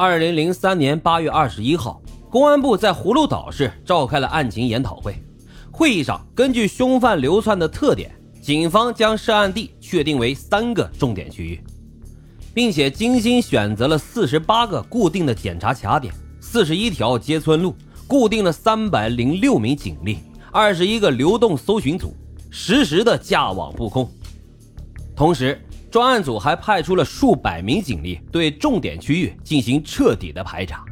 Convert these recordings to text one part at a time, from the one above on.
二零零三年八月二十一号，公安部在葫芦岛市召开了案情研讨会。会议上，根据凶犯流窜的特点，警方将涉案地确定为三个重点区域，并且精心选择了四十八个固定的检查卡点，四十一条街村路，固定了三百零六名警力，二十一个流动搜寻组，实时的架网布控。同时，专案组还派出了数百名警力对重点区域进行彻底的排查，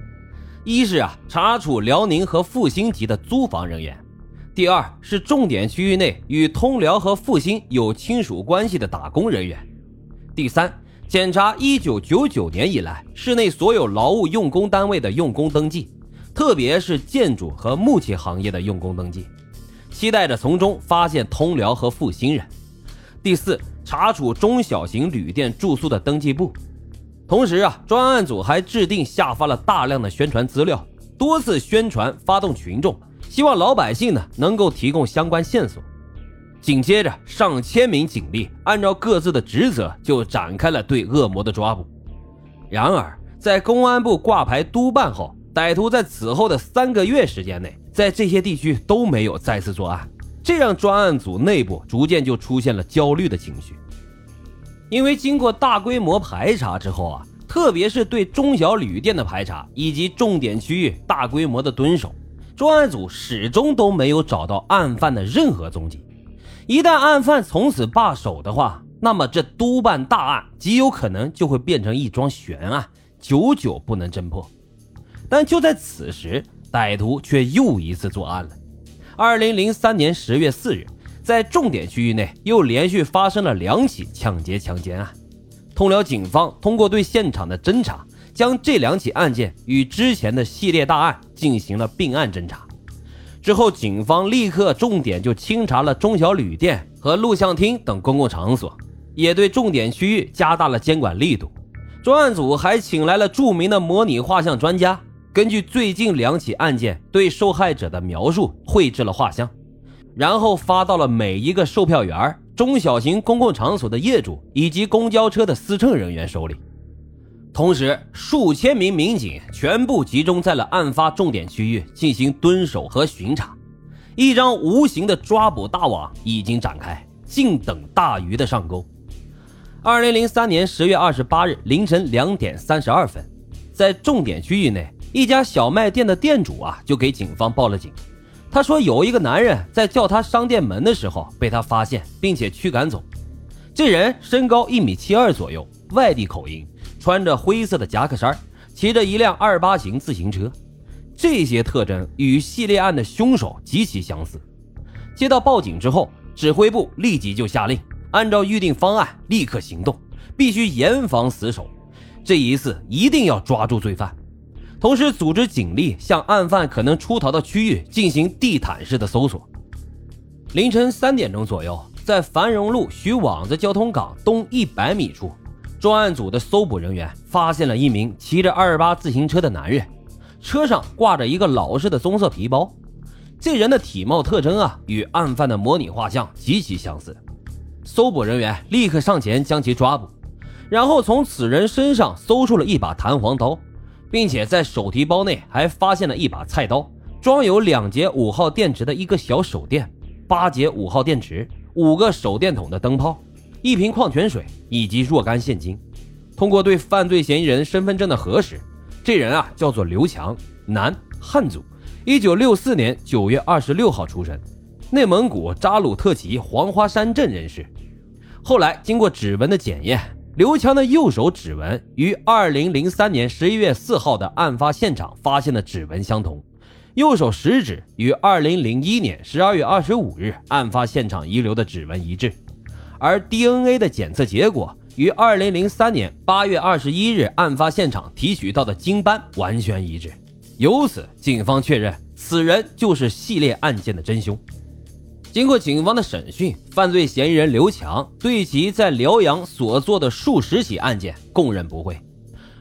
一是啊查处辽宁和阜新籍的租房人员，第二是重点区域内与通辽和阜新有亲属关系的打工人员，第三检查一九九九年以来市内所有劳务用工单位的用工登记，特别是建筑和木器行业的用工登记，期待着从中发现通辽和阜新人，第四。查处中小型旅店住宿的登记簿，同时啊，专案组还制定下发了大量的宣传资料，多次宣传发动群众，希望老百姓呢能够提供相关线索。紧接着，上千名警力按照各自的职责就展开了对恶魔的抓捕。然而，在公安部挂牌督办后，歹徒在此后的三个月时间内，在这些地区都没有再次作案。这让专案组内部逐渐就出现了焦虑的情绪，因为经过大规模排查之后啊，特别是对中小旅店的排查以及重点区域大规模的蹲守，专案组始终都没有找到案犯的任何踪迹。一旦案犯从此罢手的话，那么这督办大案极有可能就会变成一桩悬案，久久不能侦破。但就在此时，歹徒却又一次作案了。二零零三年十月四日，在重点区域内又连续发生了两起抢劫强奸案。通辽警方通过对现场的侦查，将这两起案件与之前的系列大案进行了并案侦查。之后，警方立刻重点就清查了中小旅店和录像厅等公共场所，也对重点区域加大了监管力度。专案组还请来了著名的模拟画像专家。根据最近两起案件对受害者的描述绘制了画像，然后发到了每一个售票员、中小型公共场所的业主以及公交车的司乘人员手里。同时，数千名民警全部集中在了案发重点区域进行蹲守和巡查，一张无形的抓捕大网已经展开，静等大鱼的上钩。二零零三年十月二十八日凌晨两点三十二分，在重点区域内。一家小卖店的店主啊，就给警方报了警。他说有一个男人在叫他商店门的时候被他发现，并且驱赶走。这人身高一米七二左右，外地口音，穿着灰色的夹克衫，骑着一辆二八型自行车。这些特征与系列案的凶手极其相似。接到报警之后，指挥部立即就下令，按照预定方案立刻行动，必须严防死守。这一次一定要抓住罪犯。同时，组织警力向案犯可能出逃的区域进行地毯式的搜索。凌晨三点钟左右，在繁荣路徐网子交通港东一百米处，专案组的搜捕人员发现了一名骑着二八自行车的男人，车上挂着一个老式的棕色皮包。这人的体貌特征啊，与案犯的模拟画像极其相似。搜捕人员立刻上前将其抓捕，然后从此人身上搜出了一把弹簧刀。并且在手提包内还发现了一把菜刀，装有两节五号电池的一个小手电，八节五号电池，五个手电筒的灯泡，一瓶矿泉水以及若干现金。通过对犯罪嫌疑人身份证的核实，这人啊叫做刘强，男，汉族，一九六四年九月二十六号出生，内蒙古扎鲁特旗黄花山镇人士。后来经过指纹的检验。刘强的右手指纹与二零零三年十一月四号的案发现场发现的指纹相同，右手食指与二零零一年十二月二十五日案发现场遗留的指纹一致，而 DNA 的检测结果与二零零三年八月二十一日案发现场提取到的精斑完全一致，由此警方确认此人就是系列案件的真凶。经过警方的审讯，犯罪嫌疑人刘强对其在辽阳所做的数十起案件供认不讳。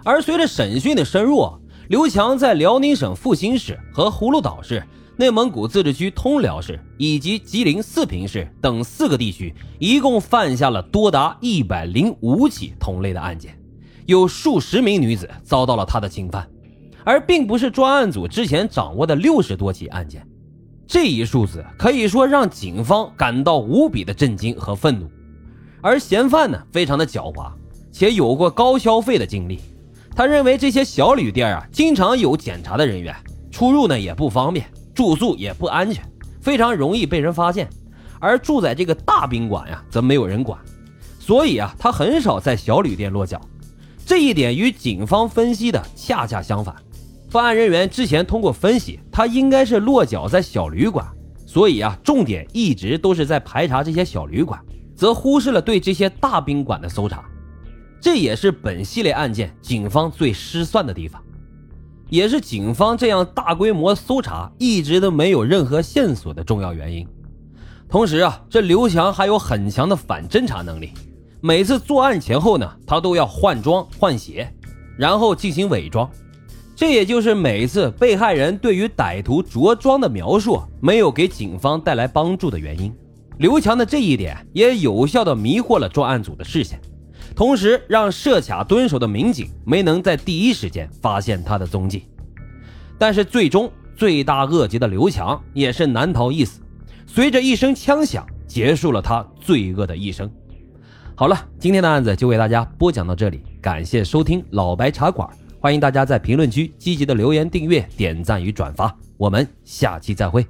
而随着审讯的深入，刘强在辽宁省阜新市和葫芦岛市、内蒙古自治区通辽市以及吉林四平市等四个地区，一共犯下了多达一百零五起同类的案件，有数十名女子遭到了他的侵犯，而并不是专案组之前掌握的六十多起案件。这一数字可以说让警方感到无比的震惊和愤怒。而嫌犯呢，非常的狡猾，且有过高消费的经历。他认为这些小旅店啊，经常有检查的人员，出入呢也不方便，住宿也不安全，非常容易被人发现。而住在这个大宾馆呀，则没有人管，所以啊，他很少在小旅店落脚。这一点与警方分析的恰恰相反。办案人员之前通过分析，他应该是落脚在小旅馆，所以啊，重点一直都是在排查这些小旅馆，则忽视了对这些大宾馆的搜查。这也是本系列案件警方最失算的地方，也是警方这样大规模搜查一直都没有任何线索的重要原因。同时啊，这刘强还有很强的反侦查能力。每次作案前后呢，他都要换装换鞋，然后进行伪装。这也就是每次被害人对于歹徒着装的描述没有给警方带来帮助的原因。刘强的这一点也有效的迷惑了专案组的视线，同时让设卡蹲守的民警没能在第一时间发现他的踪迹。但是最终罪大恶极的刘强也是难逃一死。随着一声枪响，结束了他罪恶的一生。好了，今天的案子就为大家播讲到这里，感谢收听老白茶馆，欢迎大家在评论区积极的留言、订阅、点赞与转发，我们下期再会。